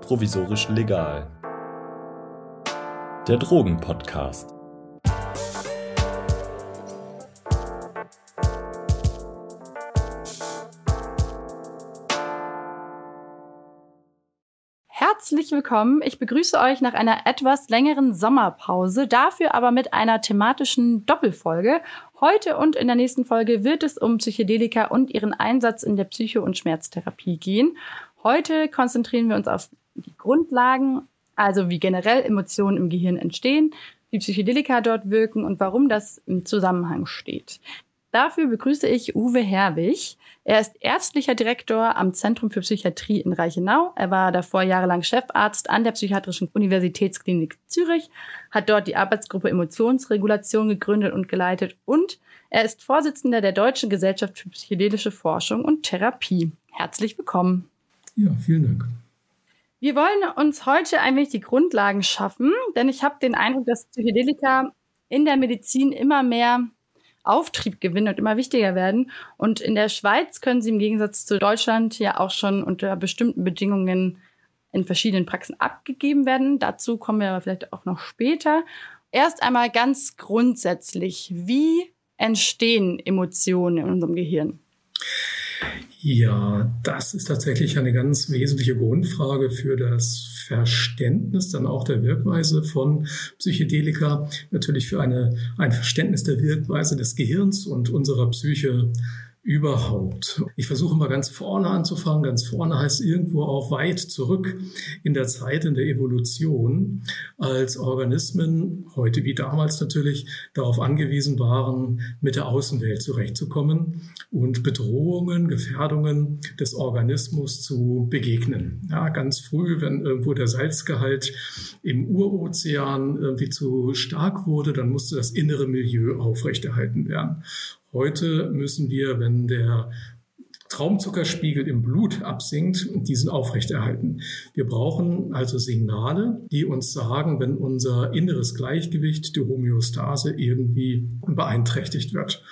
Provisorisch legal. Der Drogenpodcast. Herzlich willkommen. Ich begrüße euch nach einer etwas längeren Sommerpause, dafür aber mit einer thematischen Doppelfolge. Heute und in der nächsten Folge wird es um Psychedelika und ihren Einsatz in der Psycho- und Schmerztherapie gehen. Heute konzentrieren wir uns auf die Grundlagen, also wie generell Emotionen im Gehirn entstehen, wie Psychedelika dort wirken und warum das im Zusammenhang steht. Dafür begrüße ich Uwe Herwig. Er ist ärztlicher Direktor am Zentrum für Psychiatrie in Reichenau. Er war davor jahrelang Chefarzt an der Psychiatrischen Universitätsklinik Zürich, hat dort die Arbeitsgruppe Emotionsregulation gegründet und geleitet und er ist Vorsitzender der Deutschen Gesellschaft für psychedelische Forschung und Therapie. Herzlich willkommen. Ja, vielen Dank. Wir wollen uns heute ein wenig die Grundlagen schaffen, denn ich habe den Eindruck, dass Psychedelika in der Medizin immer mehr Auftrieb gewinnen und immer wichtiger werden. Und in der Schweiz können sie im Gegensatz zu Deutschland ja auch schon unter bestimmten Bedingungen in verschiedenen Praxen abgegeben werden. Dazu kommen wir aber vielleicht auch noch später. Erst einmal ganz grundsätzlich, wie entstehen Emotionen in unserem Gehirn? Ja, das ist tatsächlich eine ganz wesentliche Grundfrage für das Verständnis dann auch der Wirkweise von Psychedelika, natürlich für eine, ein Verständnis der Wirkweise des Gehirns und unserer Psyche überhaupt. Ich versuche mal ganz vorne anzufangen. Ganz vorne heißt irgendwo auch weit zurück in der Zeit, in der Evolution, als Organismen, heute wie damals natürlich, darauf angewiesen waren, mit der Außenwelt zurechtzukommen und Bedrohungen, Gefährdungen des Organismus zu begegnen. Ja, ganz früh, wenn irgendwo der Salzgehalt im Urozean irgendwie zu stark wurde, dann musste das innere Milieu aufrechterhalten werden. Heute müssen wir, wenn der Traumzuckerspiegel im Blut absinkt, diesen aufrechterhalten. Wir brauchen also Signale, die uns sagen, wenn unser inneres Gleichgewicht, die Homöostase irgendwie beeinträchtigt wird.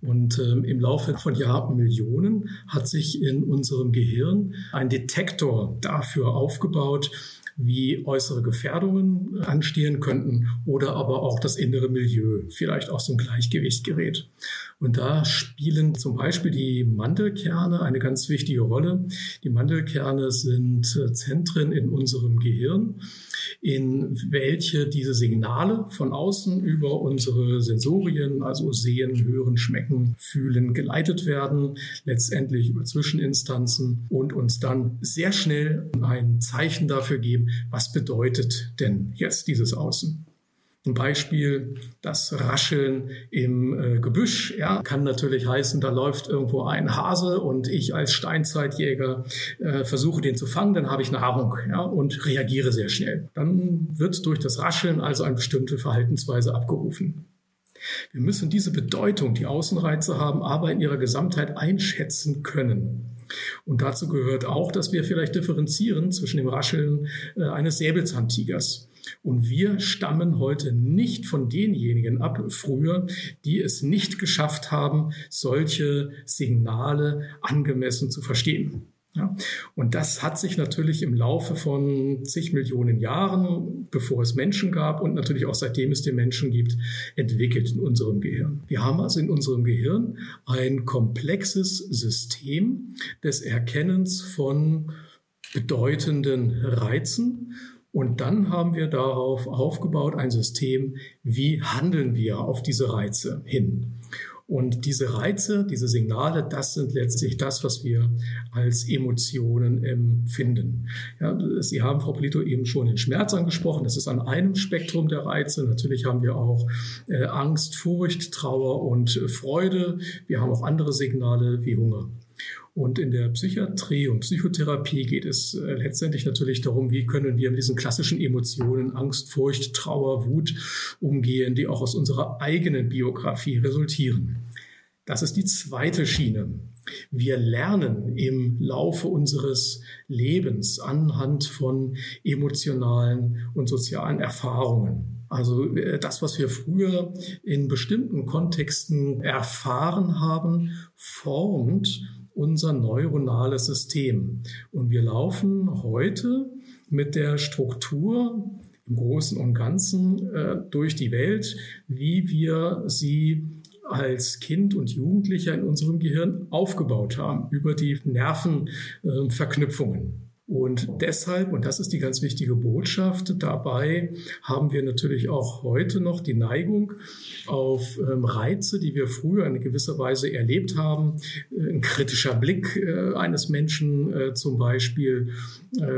Und ähm, im Laufe von Jahrmillionen hat sich in unserem Gehirn ein Detektor dafür aufgebaut, wie äußere Gefährdungen anstehen könnten oder aber auch das innere Milieu, vielleicht auch so ein Gleichgewichtsgerät. Und da spielen zum Beispiel die Mandelkerne eine ganz wichtige Rolle. Die Mandelkerne sind äh, Zentren in unserem Gehirn, in welche diese Signale von außen über unsere Sensorien, also sehen, hören, schmecken, fühlen, geleitet werden, letztendlich über Zwischeninstanzen und uns dann sehr schnell ein Zeichen dafür geben, was bedeutet denn jetzt dieses Außen. Ein Beispiel, das Rascheln im äh, Gebüsch, ja, kann natürlich heißen, da läuft irgendwo ein Hase und ich als Steinzeitjäger äh, versuche den zu fangen, dann habe ich Nahrung, ja, und reagiere sehr schnell. Dann wird durch das Rascheln also eine bestimmte Verhaltensweise abgerufen. Wir müssen diese Bedeutung, die Außenreize haben, aber in ihrer Gesamtheit einschätzen können. Und dazu gehört auch, dass wir vielleicht differenzieren zwischen dem Rascheln äh, eines Säbelzahntigers und wir stammen heute nicht von denjenigen ab, früher, die es nicht geschafft haben, solche Signale angemessen zu verstehen. Ja, und das hat sich natürlich im Laufe von zig Millionen Jahren, bevor es Menschen gab und natürlich auch seitdem es den Menschen gibt, entwickelt in unserem Gehirn. Wir haben also in unserem Gehirn ein komplexes System des Erkennens von bedeutenden Reizen und dann haben wir darauf aufgebaut ein System, wie handeln wir auf diese Reize hin. Und diese Reize, diese Signale, das sind letztlich das, was wir als Emotionen empfinden. Ja, Sie haben, Frau Polito, eben schon den Schmerz angesprochen. Das ist an einem Spektrum der Reize. Natürlich haben wir auch äh, Angst, Furcht, Trauer und Freude. Wir haben auch andere Signale wie Hunger. Und in der Psychiatrie und Psychotherapie geht es äh, letztendlich natürlich darum, wie können wir mit diesen klassischen Emotionen Angst, Furcht, Trauer, Wut umgehen, die auch aus unserer eigenen Biografie resultieren. Das ist die zweite Schiene. Wir lernen im Laufe unseres Lebens anhand von emotionalen und sozialen Erfahrungen. Also äh, das, was wir früher in bestimmten Kontexten erfahren haben, formt unser neuronales System. Und wir laufen heute mit der Struktur im Großen und Ganzen äh, durch die Welt, wie wir sie als Kind und Jugendlicher in unserem Gehirn aufgebaut haben, über die Nervenverknüpfungen. Und deshalb, und das ist die ganz wichtige Botschaft, dabei haben wir natürlich auch heute noch die Neigung auf ähm, Reize, die wir früher in gewisser Weise erlebt haben, äh, ein kritischer Blick äh, eines Menschen äh, zum Beispiel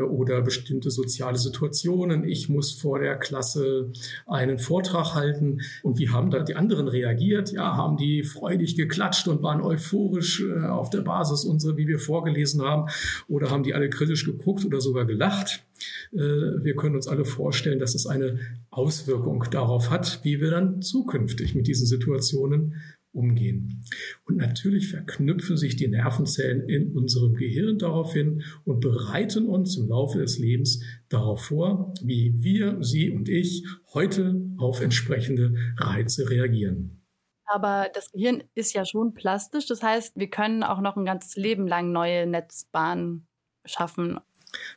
oder bestimmte soziale Situationen. Ich muss vor der Klasse einen Vortrag halten. Und wie haben da die anderen reagiert? Ja, haben die freudig geklatscht und waren euphorisch auf der Basis unserer, wie wir vorgelesen haben, oder haben die alle kritisch geguckt oder sogar gelacht? Äh, wir können uns alle vorstellen, dass es eine Auswirkung darauf hat, wie wir dann zukünftig mit diesen Situationen umgehen. Und natürlich verknüpfen sich die Nervenzellen in unserem Gehirn daraufhin und bereiten uns im Laufe des Lebens darauf vor, wie wir, Sie und ich heute auf entsprechende Reize reagieren. Aber das Gehirn ist ja schon plastisch. Das heißt, wir können auch noch ein ganzes Leben lang neue Netzbahnen schaffen.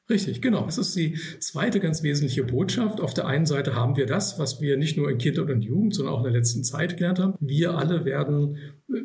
Richtig, genau. Das ist die zweite ganz wesentliche Botschaft. Auf der einen Seite haben wir das, was wir nicht nur in Kindheit und Jugend, sondern auch in der letzten Zeit gelernt haben. Wir alle werden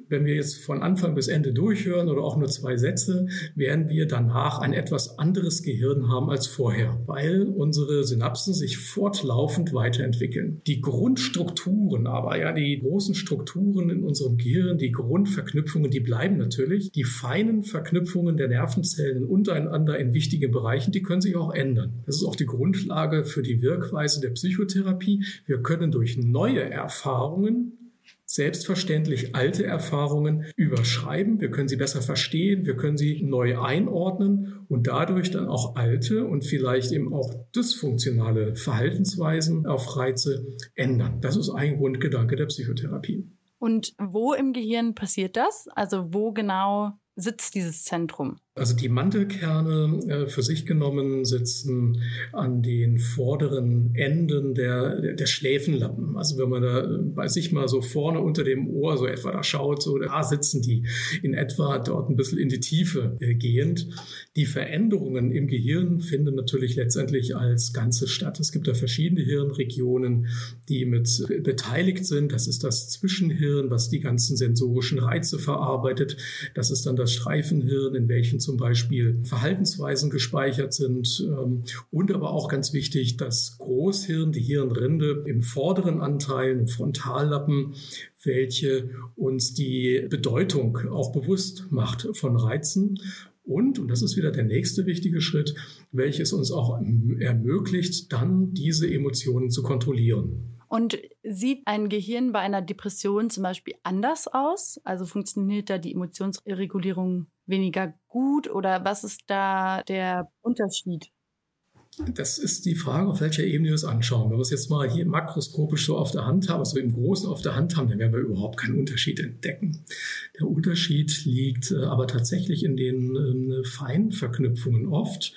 wenn wir jetzt von Anfang bis Ende durchhören oder auch nur zwei Sätze, werden wir danach ein etwas anderes Gehirn haben als vorher, weil unsere Synapsen sich fortlaufend weiterentwickeln. Die Grundstrukturen aber, ja, die großen Strukturen in unserem Gehirn, die Grundverknüpfungen, die bleiben natürlich. Die feinen Verknüpfungen der Nervenzellen untereinander in wichtigen Bereichen, die können sich auch ändern. Das ist auch die Grundlage für die Wirkweise der Psychotherapie. Wir können durch neue Erfahrungen selbstverständlich alte Erfahrungen überschreiben. Wir können sie besser verstehen, wir können sie neu einordnen und dadurch dann auch alte und vielleicht eben auch dysfunktionale Verhaltensweisen auf Reize ändern. Das ist ein Grundgedanke der Psychotherapie. Und wo im Gehirn passiert das? Also wo genau sitzt dieses Zentrum? Also die Mantelkerne äh, für sich genommen sitzen an den vorderen Enden der, der, Schläfenlappen. Also wenn man da äh, bei sich mal so vorne unter dem Ohr so etwa da schaut, so da sitzen die in etwa dort ein bisschen in die Tiefe äh, gehend. Die Veränderungen im Gehirn finden natürlich letztendlich als Ganze statt. Es gibt da verschiedene Hirnregionen, die mit beteiligt sind. Das ist das Zwischenhirn, was die ganzen sensorischen Reize verarbeitet. Das ist dann das Streifenhirn, in welchen zum Beispiel Verhaltensweisen gespeichert sind ähm, und aber auch ganz wichtig, das Großhirn, die Hirnrinde im vorderen Anteil, im Frontallappen, welche uns die Bedeutung auch bewusst macht von Reizen und, und das ist wieder der nächste wichtige Schritt, welches uns auch ermöglicht, dann diese Emotionen zu kontrollieren. Und sieht ein Gehirn bei einer Depression zum Beispiel anders aus? Also funktioniert da die Emotionsregulierung weniger gut oder was ist da der Unterschied? Das ist die Frage, auf welcher Ebene wir es anschauen. Wenn wir es jetzt mal hier makroskopisch so auf der Hand haben, also im Großen auf der Hand haben, dann werden wir überhaupt keinen Unterschied entdecken. Der Unterschied liegt äh, aber tatsächlich in den äh, Feinverknüpfungen oft.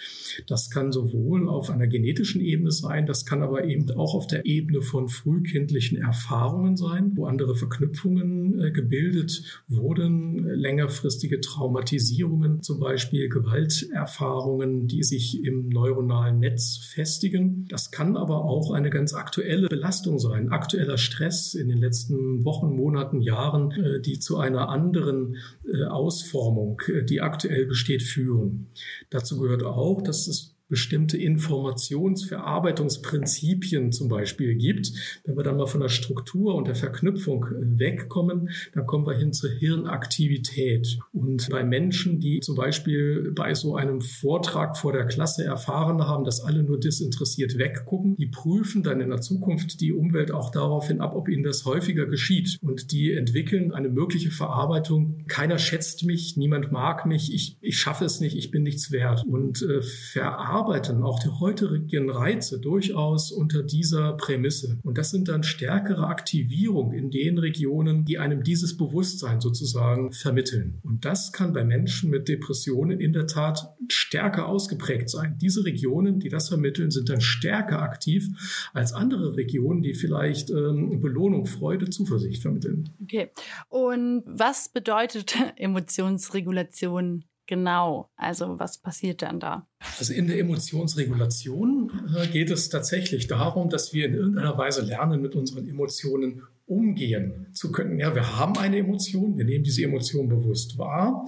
Das kann sowohl auf einer genetischen Ebene sein, das kann aber eben auch auf der Ebene von frühkindlichen Erfahrungen sein, wo andere Verknüpfungen äh, gebildet wurden, längerfristige Traumatisierungen, zum Beispiel Gewalterfahrungen, die sich im neuronalen Netz festigen. Das kann aber auch eine ganz aktuelle Belastung sein, aktueller Stress in den letzten Wochen, Monaten, Jahren, äh, die zu einer anderen äh, Ausformung, äh, die aktuell besteht, führen. Dazu gehört auch, dass es bestimmte Informationsverarbeitungsprinzipien zum Beispiel gibt. Wenn wir dann mal von der Struktur und der Verknüpfung wegkommen, dann kommen wir hin zur Hirnaktivität. Und bei Menschen, die zum Beispiel bei so einem Vortrag vor der Klasse erfahren haben, dass alle nur disinteressiert weggucken, die prüfen dann in der Zukunft die Umwelt auch daraufhin ab, ob ihnen das häufiger geschieht. Und die entwickeln eine mögliche Verarbeitung. Keiner schätzt mich, niemand mag mich, ich, ich schaffe es nicht, ich bin nichts wert. Und äh, verarbeiten verarbeiten auch die heutigen Reize durchaus unter dieser Prämisse. Und das sind dann stärkere Aktivierung in den Regionen, die einem dieses Bewusstsein sozusagen vermitteln. Und das kann bei Menschen mit Depressionen in der Tat stärker ausgeprägt sein. Diese Regionen, die das vermitteln, sind dann stärker aktiv als andere Regionen, die vielleicht ähm, Belohnung, Freude, Zuversicht vermitteln. Okay. Und was bedeutet Emotionsregulation genau? Also was passiert dann da? Also in der Emotionsregulation äh, geht es tatsächlich darum, dass wir in irgendeiner Weise lernen, mit unseren Emotionen umgehen zu können. Ja, wir haben eine Emotion, wir nehmen diese Emotion bewusst wahr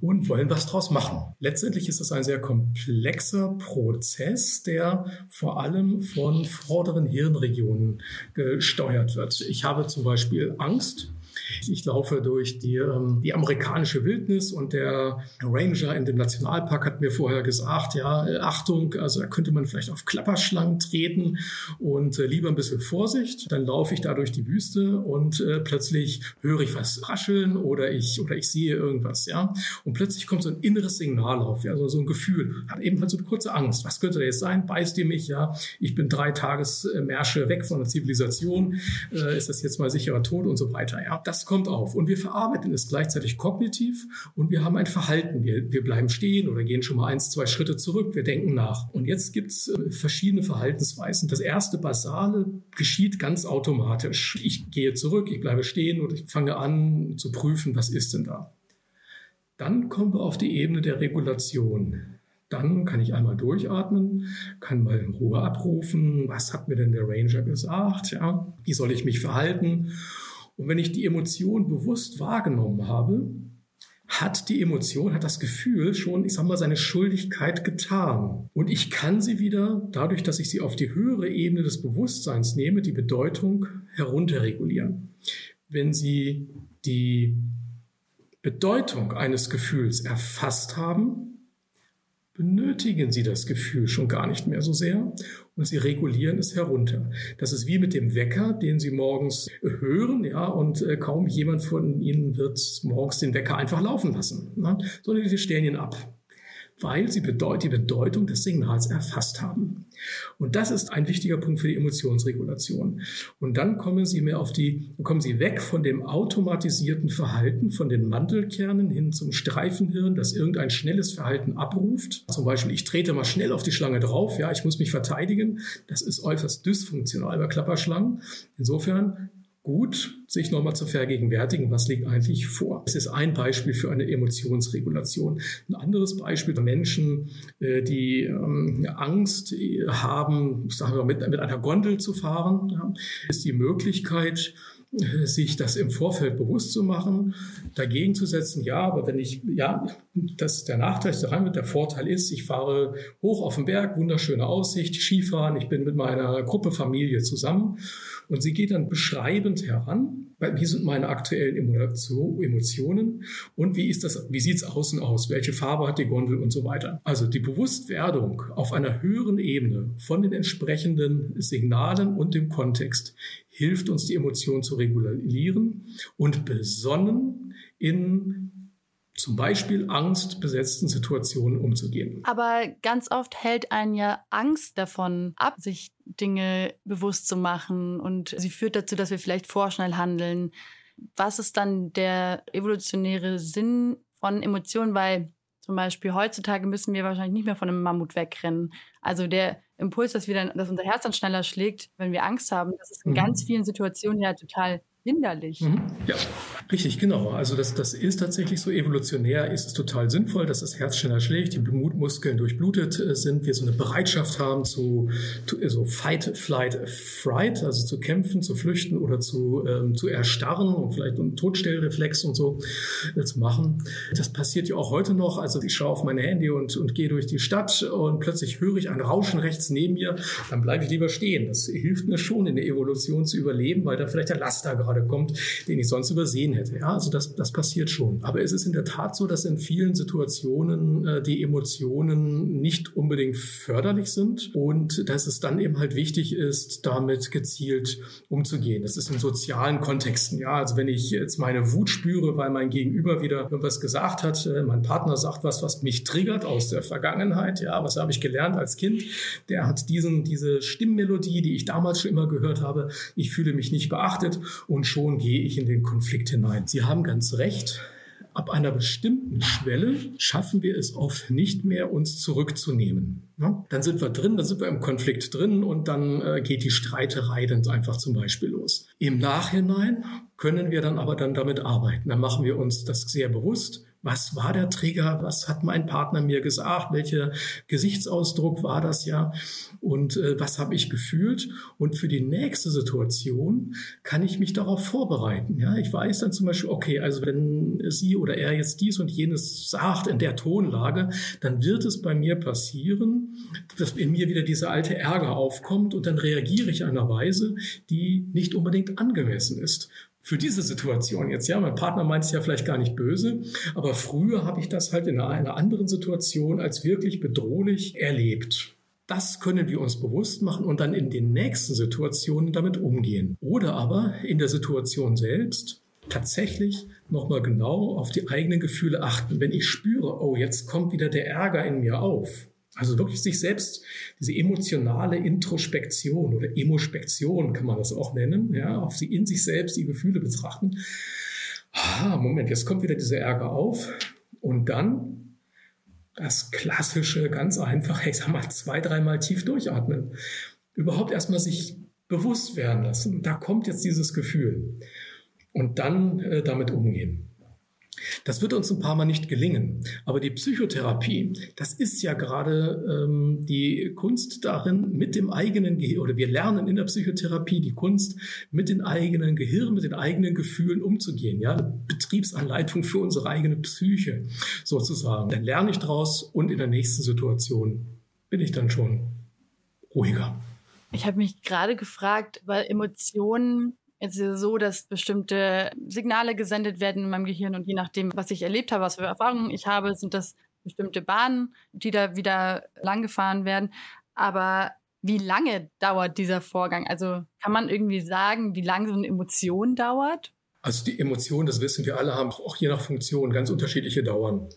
und wollen was draus machen. Letztendlich ist es ein sehr komplexer Prozess, der vor allem von vorderen Hirnregionen gesteuert wird. Ich habe zum Beispiel Angst ich laufe durch die, ähm, die amerikanische Wildnis und der Ranger in dem Nationalpark hat mir vorher gesagt, ja, äh, Achtung, also da könnte man vielleicht auf Klapperschlangen treten und äh, lieber ein bisschen Vorsicht. Dann laufe ich da durch die Wüste und äh, plötzlich höre ich was rascheln oder ich, oder ich sehe irgendwas, ja. Und plötzlich kommt so ein inneres Signal auf, ja, so, so ein Gefühl. Hat eben halt so eine kurze Angst. Was könnte das jetzt sein? Beißt ihr mich, ja? Ich bin drei Tagesmärsche weg von der Zivilisation. Äh, ist das jetzt mal sicherer Tod und so weiter, ja? Das kommt auf und wir verarbeiten es gleichzeitig kognitiv und wir haben ein Verhalten. Wir, wir bleiben stehen oder gehen schon mal eins, zwei Schritte zurück, wir denken nach. Und jetzt gibt es äh, verschiedene Verhaltensweisen. Das erste Basale geschieht ganz automatisch. Ich gehe zurück, ich bleibe stehen oder ich fange an zu prüfen, was ist denn da. Dann kommen wir auf die Ebene der Regulation. Dann kann ich einmal durchatmen, kann mal in Ruhe abrufen, was hat mir denn der Ranger gesagt, ja, wie soll ich mich verhalten und wenn ich die Emotion bewusst wahrgenommen habe, hat die Emotion, hat das Gefühl schon, ich sag mal, seine Schuldigkeit getan. Und ich kann sie wieder, dadurch, dass ich sie auf die höhere Ebene des Bewusstseins nehme, die Bedeutung herunterregulieren. Wenn Sie die Bedeutung eines Gefühls erfasst haben, benötigen Sie das Gefühl schon gar nicht mehr so sehr und Sie regulieren es herunter. Das ist wie mit dem Wecker, den Sie morgens hören, ja, und äh, kaum jemand von Ihnen wird morgens den Wecker einfach laufen lassen, ne? sondern Sie stellen ihn ab weil sie bedeut die Bedeutung des Signals erfasst haben. Und das ist ein wichtiger Punkt für die Emotionsregulation. Und dann kommen sie mehr auf die, kommen sie weg von dem automatisierten Verhalten, von den Mantelkernen hin zum Streifenhirn, das irgendein schnelles Verhalten abruft. Zum Beispiel, ich trete mal schnell auf die Schlange drauf, ja, ich muss mich verteidigen. Das ist äußerst dysfunktional bei Klapperschlangen. Insofern gut, sich nochmal zu vergegenwärtigen, was liegt eigentlich vor. Es ist ein Beispiel für eine Emotionsregulation. Ein anderes Beispiel für Menschen, äh, die ähm, Angst haben, sagen wir, mit, mit einer Gondel zu fahren, ist die Möglichkeit, sich das im Vorfeld bewusst zu machen, dagegen zu setzen, ja, aber wenn ich, ja, das der Nachteil daran wird, der Vorteil ist, ich fahre hoch auf den Berg, wunderschöne Aussicht, Skifahren, ich bin mit meiner Gruppe Familie zusammen und sie geht dann beschreibend heran, wie sind meine aktuellen Emotionen und wie wie sieht's außen aus, welche Farbe hat die Gondel und so weiter. Also die Bewusstwerdung auf einer höheren Ebene von den entsprechenden Signalen und dem Kontext hilft uns, die Emotionen zu regulieren und besonnen in zum Beispiel angstbesetzten Situationen umzugehen. Aber ganz oft hält einen ja Angst davon ab, sich Dinge bewusst zu machen und sie führt dazu, dass wir vielleicht vorschnell handeln. Was ist dann der evolutionäre Sinn von Emotionen? Weil zum Beispiel heutzutage müssen wir wahrscheinlich nicht mehr von einem Mammut wegrennen. Also der Impuls, dass wir dann, dass unser Herz dann schneller schlägt, wenn wir Angst haben, das ist in mhm. ganz vielen Situationen ja total hinderlich. Mhm. Ja, richtig, genau. Also das, das ist tatsächlich so evolutionär, ist es total sinnvoll, dass das Herz schneller schlägt, die Blutmuskeln durchblutet äh, sind, wir so eine Bereitschaft haben zu, zu so Fight, Flight, Fright, also zu kämpfen, zu flüchten oder zu, ähm, zu erstarren und vielleicht einen Todstellreflex und so äh, zu machen. Das passiert ja auch heute noch. Also ich schaue auf mein Handy und, und gehe durch die Stadt und plötzlich höre ich ein Rauschen rechts neben mir, dann bleibe ich lieber stehen. Das hilft mir schon in der Evolution zu überleben, weil da vielleicht der Laster gerade gerade kommt, den ich sonst übersehen hätte. Ja, also das, das passiert schon. Aber es ist in der Tat so, dass in vielen Situationen äh, die Emotionen nicht unbedingt förderlich sind und dass es dann eben halt wichtig ist, damit gezielt umzugehen. Das ist in sozialen Kontexten. Ja, also wenn ich jetzt meine Wut spüre, weil mein Gegenüber wieder irgendwas gesagt hat, äh, mein Partner sagt was, was mich triggert aus der Vergangenheit. Ja, was habe ich gelernt als Kind? Der hat diesen, diese Stimmmelodie, die ich damals schon immer gehört habe. Ich fühle mich nicht beachtet und schon gehe ich in den Konflikt hinein. Sie haben ganz recht. Ab einer bestimmten Schwelle schaffen wir es oft nicht mehr, uns zurückzunehmen. Ja? Dann sind wir drin, dann sind wir im Konflikt drin und dann äh, geht die Streiterei dann einfach zum Beispiel los. Im Nachhinein können wir dann aber dann damit arbeiten. Dann machen wir uns das sehr bewusst was war der Trigger, was hat mein Partner mir gesagt, welcher Gesichtsausdruck war das ja und äh, was habe ich gefühlt. Und für die nächste Situation kann ich mich darauf vorbereiten. Ja, ich weiß dann zum Beispiel, okay, also wenn sie oder er jetzt dies und jenes sagt in der Tonlage, dann wird es bei mir passieren, dass in mir wieder dieser alte Ärger aufkommt und dann reagiere ich einer Weise, die nicht unbedingt angemessen ist für diese Situation jetzt. Ja, mein Partner meint es ja vielleicht gar nicht böse, aber früher habe ich das halt in einer anderen Situation als wirklich bedrohlich erlebt. Das können wir uns bewusst machen und dann in den nächsten Situationen damit umgehen. Oder aber in der Situation selbst tatsächlich nochmal genau auf die eigenen Gefühle achten. Wenn ich spüre, oh, jetzt kommt wieder der Ärger in mir auf, also wirklich sich selbst, diese emotionale Introspektion oder Emospektion kann man das auch nennen, ja, auf sie in sich selbst die Gefühle betrachten. Ah, Moment, jetzt kommt wieder dieser Ärger auf und dann das klassische, ganz einfach, ich sag mal, zwei, dreimal tief durchatmen. Überhaupt erstmal sich bewusst werden lassen. Da kommt jetzt dieses Gefühl. Und dann äh, damit umgehen. Das wird uns ein paar Mal nicht gelingen. Aber die Psychotherapie, das ist ja gerade ähm, die Kunst darin, mit dem eigenen Gehirn, oder wir lernen in der Psychotherapie die Kunst, mit den eigenen Gehirn, mit den eigenen Gefühlen umzugehen. Ja, Betriebsanleitung für unsere eigene Psyche sozusagen. Dann lerne ich draus und in der nächsten Situation bin ich dann schon ruhiger. Ich habe mich gerade gefragt, weil Emotionen Jetzt ist es so, dass bestimmte Signale gesendet werden in meinem Gehirn und je nachdem, was ich erlebt habe, was für Erfahrungen ich habe, sind das bestimmte Bahnen, die da wieder langgefahren werden. Aber wie lange dauert dieser Vorgang? Also kann man irgendwie sagen, wie lange so eine Emotion dauert? Also die Emotionen, das wissen wir alle, haben auch je nach Funktion ganz unterschiedliche Dauern.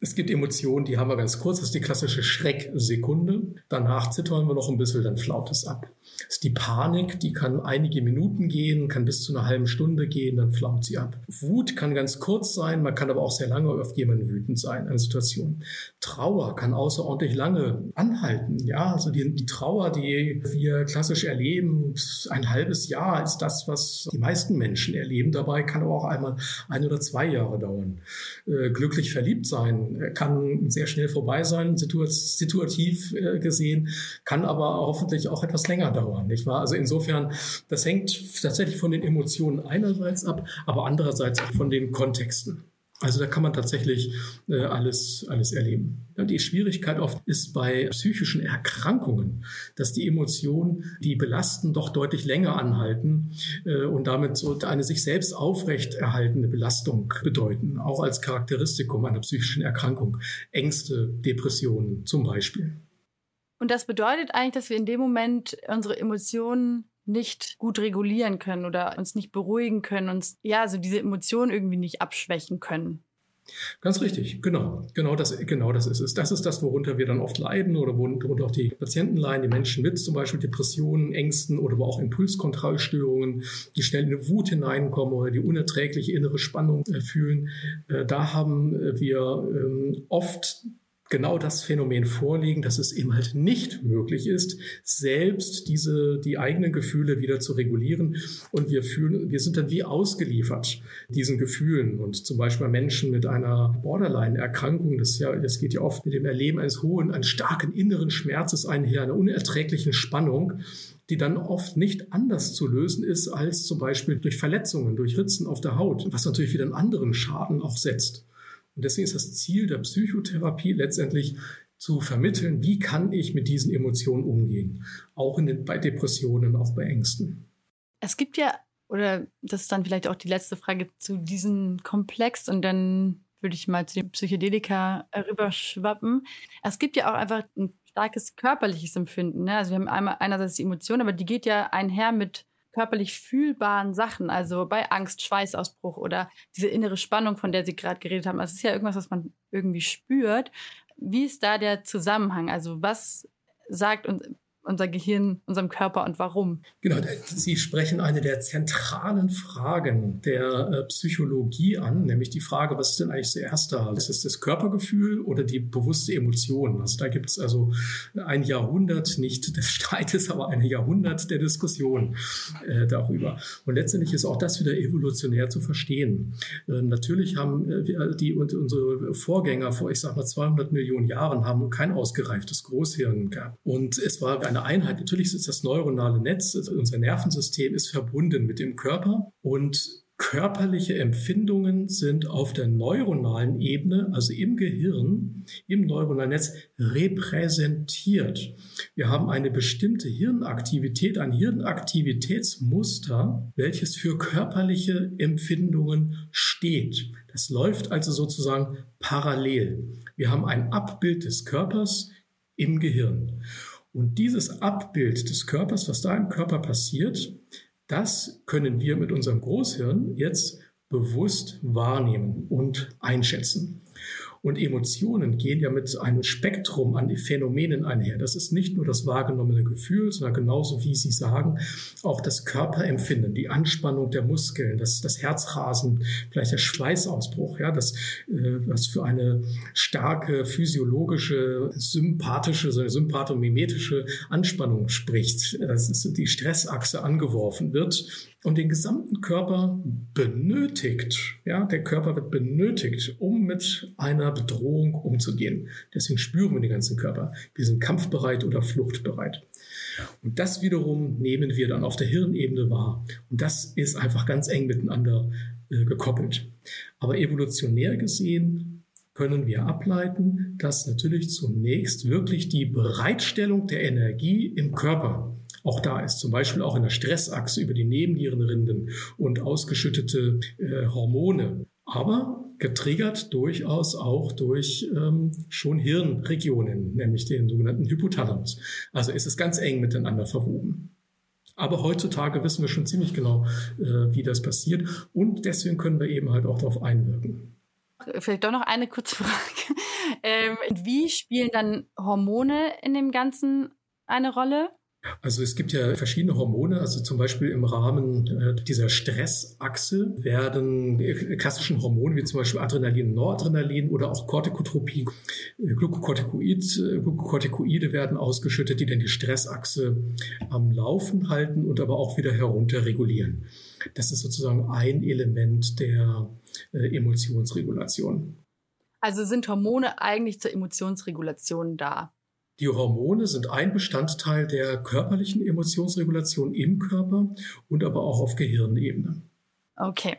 Es gibt Emotionen, die haben wir ganz kurz, das ist die klassische Schrecksekunde. Danach zittern wir noch ein bisschen, dann flaut es ab. Ist die Panik, die kann einige Minuten gehen, kann bis zu einer halben Stunde gehen, dann flammt sie ab. Wut kann ganz kurz sein, man kann aber auch sehr lange auf jemanden wütend sein, eine Situation. Trauer kann außerordentlich lange anhalten. Ja, also die, die Trauer, die wir klassisch erleben, ein halbes Jahr ist das, was die meisten Menschen erleben. Dabei kann aber auch einmal ein oder zwei Jahre dauern. Äh, glücklich verliebt sein kann sehr schnell vorbei sein, situativ äh, gesehen, kann aber hoffentlich auch etwas länger dauern dauern, nicht wahr? Also insofern, das hängt tatsächlich von den Emotionen einerseits ab, aber andererseits auch von den Kontexten. Also da kann man tatsächlich äh, alles, alles erleben. Ja, die Schwierigkeit oft ist bei psychischen Erkrankungen, dass die Emotionen, die belasten, doch deutlich länger anhalten äh, und damit so eine sich selbst aufrechterhaltende Belastung bedeuten, auch als Charakteristikum einer psychischen Erkrankung. Ängste, Depressionen zum Beispiel. Und das bedeutet eigentlich, dass wir in dem Moment unsere Emotionen nicht gut regulieren können oder uns nicht beruhigen können, uns ja, also diese Emotionen irgendwie nicht abschwächen können. Ganz richtig, genau, genau das, genau das ist es. Das ist das, worunter wir dann oft leiden oder worunter auch die Patienten leiden, die Menschen mit zum Beispiel Depressionen, Ängsten oder aber auch Impulskontrollstörungen, die schnell in eine Wut hineinkommen oder die unerträgliche innere Spannung äh, fühlen. Äh, da haben wir ähm, oft genau das Phänomen vorliegen, dass es eben halt nicht möglich ist, selbst diese, die eigenen Gefühle wieder zu regulieren. Und wir fühlen, wir sind dann wie ausgeliefert diesen Gefühlen. Und zum Beispiel Menschen mit einer Borderline-Erkrankung, das ja, das geht ja oft mit dem Erleben eines hohen, eines starken inneren Schmerzes einher, einer unerträglichen Spannung die dann oft nicht anders zu lösen ist als zum Beispiel durch Verletzungen, durch Ritzen auf der Haut, was natürlich wieder einen anderen Schaden auch setzt. Und deswegen ist das Ziel der Psychotherapie letztendlich zu vermitteln, wie kann ich mit diesen Emotionen umgehen, auch den, bei Depressionen, auch bei Ängsten. Es gibt ja Oder das ist dann vielleicht auch die letzte Frage zu diesem Komplex und dann würde ich mal zu den Psychedelika rüberschwappen. Es gibt ja auch einfach ein starkes körperliches Empfinden. Ne? Also wir haben einmal einerseits die Emotion, aber die geht ja einher mit körperlich fühlbaren Sachen, also bei Angst, Schweißausbruch oder diese innere Spannung, von der Sie gerade geredet haben. Also es ist ja irgendwas, was man irgendwie spürt. Wie ist da der Zusammenhang? Also was sagt uns, unser Gehirn, unserem Körper und warum? Genau, Sie sprechen eine der zentralen Fragen der äh, Psychologie an, nämlich die Frage, was ist denn eigentlich zuerst da? Ist es das Körpergefühl oder die bewusste Emotion? Also da gibt es also ein Jahrhundert, nicht des Streites, aber ein Jahrhundert der Diskussion äh, darüber. Und letztendlich ist auch das wieder evolutionär zu verstehen. Äh, natürlich haben äh, die und unsere Vorgänger vor, ich sag mal, 200 Millionen Jahren haben kein ausgereiftes Großhirn gehabt. Und es war eine eine Einheit. Natürlich ist das neuronale Netz, also unser Nervensystem ist verbunden mit dem Körper und körperliche Empfindungen sind auf der neuronalen Ebene, also im Gehirn, im neuronalen Netz repräsentiert. Wir haben eine bestimmte Hirnaktivität, ein Hirnaktivitätsmuster, welches für körperliche Empfindungen steht. Das läuft also sozusagen parallel. Wir haben ein Abbild des Körpers im Gehirn. Und dieses Abbild des Körpers, was da im Körper passiert, das können wir mit unserem Großhirn jetzt bewusst wahrnehmen und einschätzen. Und Emotionen gehen ja mit einem Spektrum an Phänomenen einher. Das ist nicht nur das wahrgenommene Gefühl, sondern genauso wie Sie sagen, auch das Körperempfinden, die Anspannung der Muskeln, das, das Herzrasen, vielleicht der Schweißausbruch, ja, das, äh, was für eine starke physiologische, sympathische, so sympathomimetische Anspannung spricht. Das ist die Stressachse angeworfen wird und den gesamten Körper benötigt. Ja, der Körper wird benötigt, um mit einer Bedrohung umzugehen. Deswegen spüren wir den ganzen Körper. Wir sind kampfbereit oder fluchtbereit. Und das wiederum nehmen wir dann auf der Hirnebene wahr. Und das ist einfach ganz eng miteinander äh, gekoppelt. Aber evolutionär gesehen können wir ableiten, dass natürlich zunächst wirklich die Bereitstellung der Energie im Körper auch da ist. Zum Beispiel auch in der Stressachse über die Nebennierenrinden und ausgeschüttete äh, Hormone. Aber getriggert durchaus auch durch ähm, schon Hirnregionen, nämlich den sogenannten Hypothalamus. Also ist es ganz eng miteinander verwoben. Aber heutzutage wissen wir schon ziemlich genau, äh, wie das passiert. Und deswegen können wir eben halt auch darauf einwirken. Vielleicht doch noch eine kurze Frage. Ähm, wie spielen dann Hormone in dem Ganzen eine Rolle? Also es gibt ja verschiedene Hormone, also zum Beispiel im Rahmen äh, dieser Stressachse werden klassischen Hormone wie zum Beispiel Adrenalin, Noradrenalin oder auch Corticotropie, äh, Glucocorticoid, äh, Glucocorticoide werden ausgeschüttet, die dann die Stressachse am Laufen halten und aber auch wieder herunter regulieren. Das ist sozusagen ein Element der Emotionsregulation. Also sind Hormone eigentlich zur Emotionsregulation da? Die Hormone sind ein Bestandteil der körperlichen Emotionsregulation im Körper und aber auch auf Gehirnebene. Okay.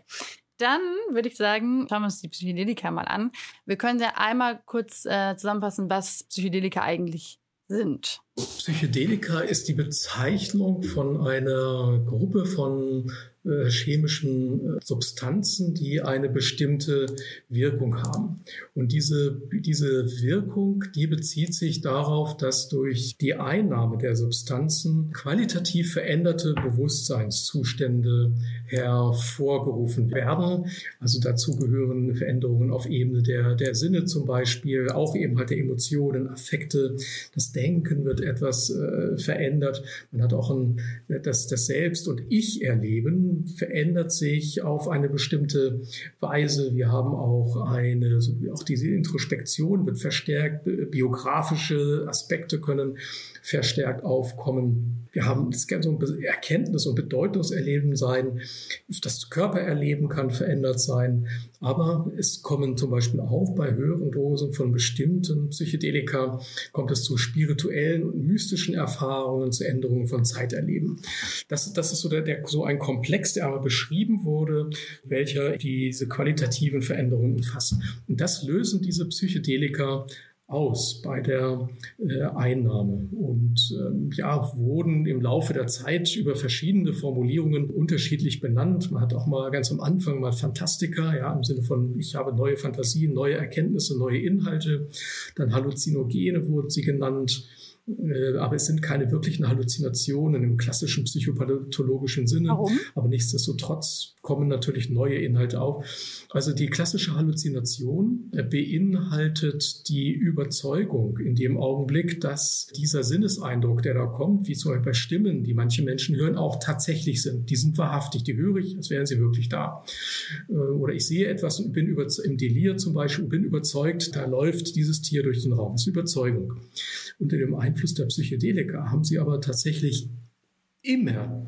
Dann würde ich sagen, schauen wir uns die Psychedelika mal an. Wir können ja einmal kurz äh, zusammenfassen, was Psychedelika eigentlich sind. Psychedelika ist die Bezeichnung von einer Gruppe von äh, chemischen äh, Substanzen, die eine bestimmte Wirkung haben. Und diese, diese Wirkung, die bezieht sich darauf, dass durch die Einnahme der Substanzen qualitativ veränderte Bewusstseinszustände hervorgerufen werden. Also dazu gehören Veränderungen auf Ebene der, der Sinne zum Beispiel, auch eben halt der Emotionen, Affekte. Das Denken wird etwas äh, verändert. Man hat auch ein, das, das Selbst- und Ich-Erleben verändert sich auf eine bestimmte Weise. Wir haben auch eine, auch diese Introspektion wird verstärkt, biografische Aspekte können verstärkt aufkommen. Wir haben, das kann so Erkenntnis- und Bedeutungserleben sein. Das Körpererleben kann verändert sein. Aber es kommen zum Beispiel auch bei höheren Dosen von bestimmten Psychedelika, kommt es zu spirituellen und mystischen Erfahrungen, zu Änderungen von Zeiterleben. Das, das ist so, der, der, so ein Komplex, der aber beschrieben wurde, welcher diese qualitativen Veränderungen umfasst. Und das lösen diese Psychedelika aus bei der äh, Einnahme und ähm, ja, wurden im Laufe der Zeit über verschiedene Formulierungen unterschiedlich benannt. Man hat auch mal ganz am Anfang mal Fantastika, ja, im Sinne von ich habe neue Fantasien, neue Erkenntnisse, neue Inhalte. Dann Halluzinogene wurden sie genannt. Äh, aber es sind keine wirklichen Halluzinationen im klassischen psychopathologischen Sinne. Warum? Aber nichtsdestotrotz kommen natürlich neue Inhalte auf. Also die klassische Halluzination beinhaltet die Überzeugung in dem Augenblick, dass dieser Sinneseindruck, der da kommt, wie zum Beispiel bei Stimmen, die manche Menschen hören, auch tatsächlich sind. Die sind wahrhaftig, die höre ich, als wären sie wirklich da. Äh, oder ich sehe etwas und bin über, im Delir zum Beispiel und bin überzeugt, da läuft dieses Tier durch den Raum. Das ist Überzeugung. Unter dem Einfluss der Psychedelika haben sie aber tatsächlich immer,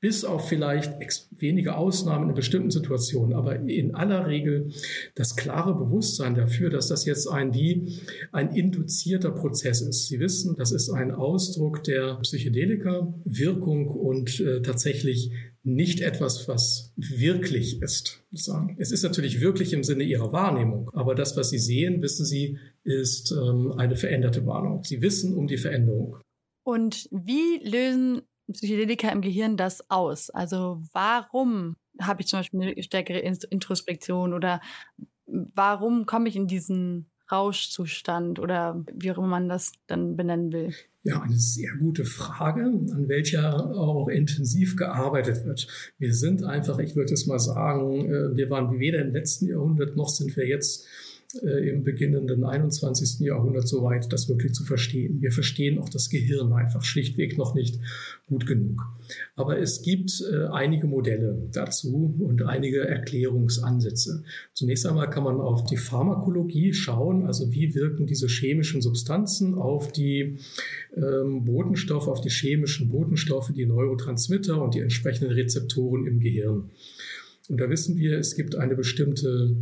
bis auf vielleicht wenige Ausnahmen in bestimmten Situationen, aber in aller Regel das klare Bewusstsein dafür, dass das jetzt ein wie ein induzierter Prozess ist. Sie wissen, das ist ein Ausdruck der Psychedelika, Wirkung und äh, tatsächlich nicht etwas, was wirklich ist. Sagen. Es ist natürlich wirklich im Sinne ihrer Wahrnehmung, aber das, was sie sehen, wissen sie, ist ähm, eine veränderte Wahrnehmung. Sie wissen um die Veränderung. Und wie lösen Psychedelika im Gehirn das aus? Also warum habe ich zum Beispiel eine stärkere Introspektion oder warum komme ich in diesen Rauschzustand oder wie auch immer man das dann benennen will? Ja, eine sehr gute Frage, an welcher auch intensiv gearbeitet wird. Wir sind einfach, ich würde es mal sagen, äh, wir waren weder im letzten Jahrhundert noch sind wir jetzt äh, im beginnenden 21. Jahrhundert so weit, das wirklich zu verstehen. Wir verstehen auch das Gehirn einfach schlichtweg noch nicht gut genug. Aber es gibt äh, einige Modelle dazu und einige Erklärungsansätze. Zunächst einmal kann man auf die Pharmakologie schauen, also wie wirken diese chemischen Substanzen auf die ähm, Botenstoffe, auf die chemischen Botenstoffe, die Neurotransmitter und die entsprechenden Rezeptoren im Gehirn. Und da wissen wir, es gibt eine bestimmte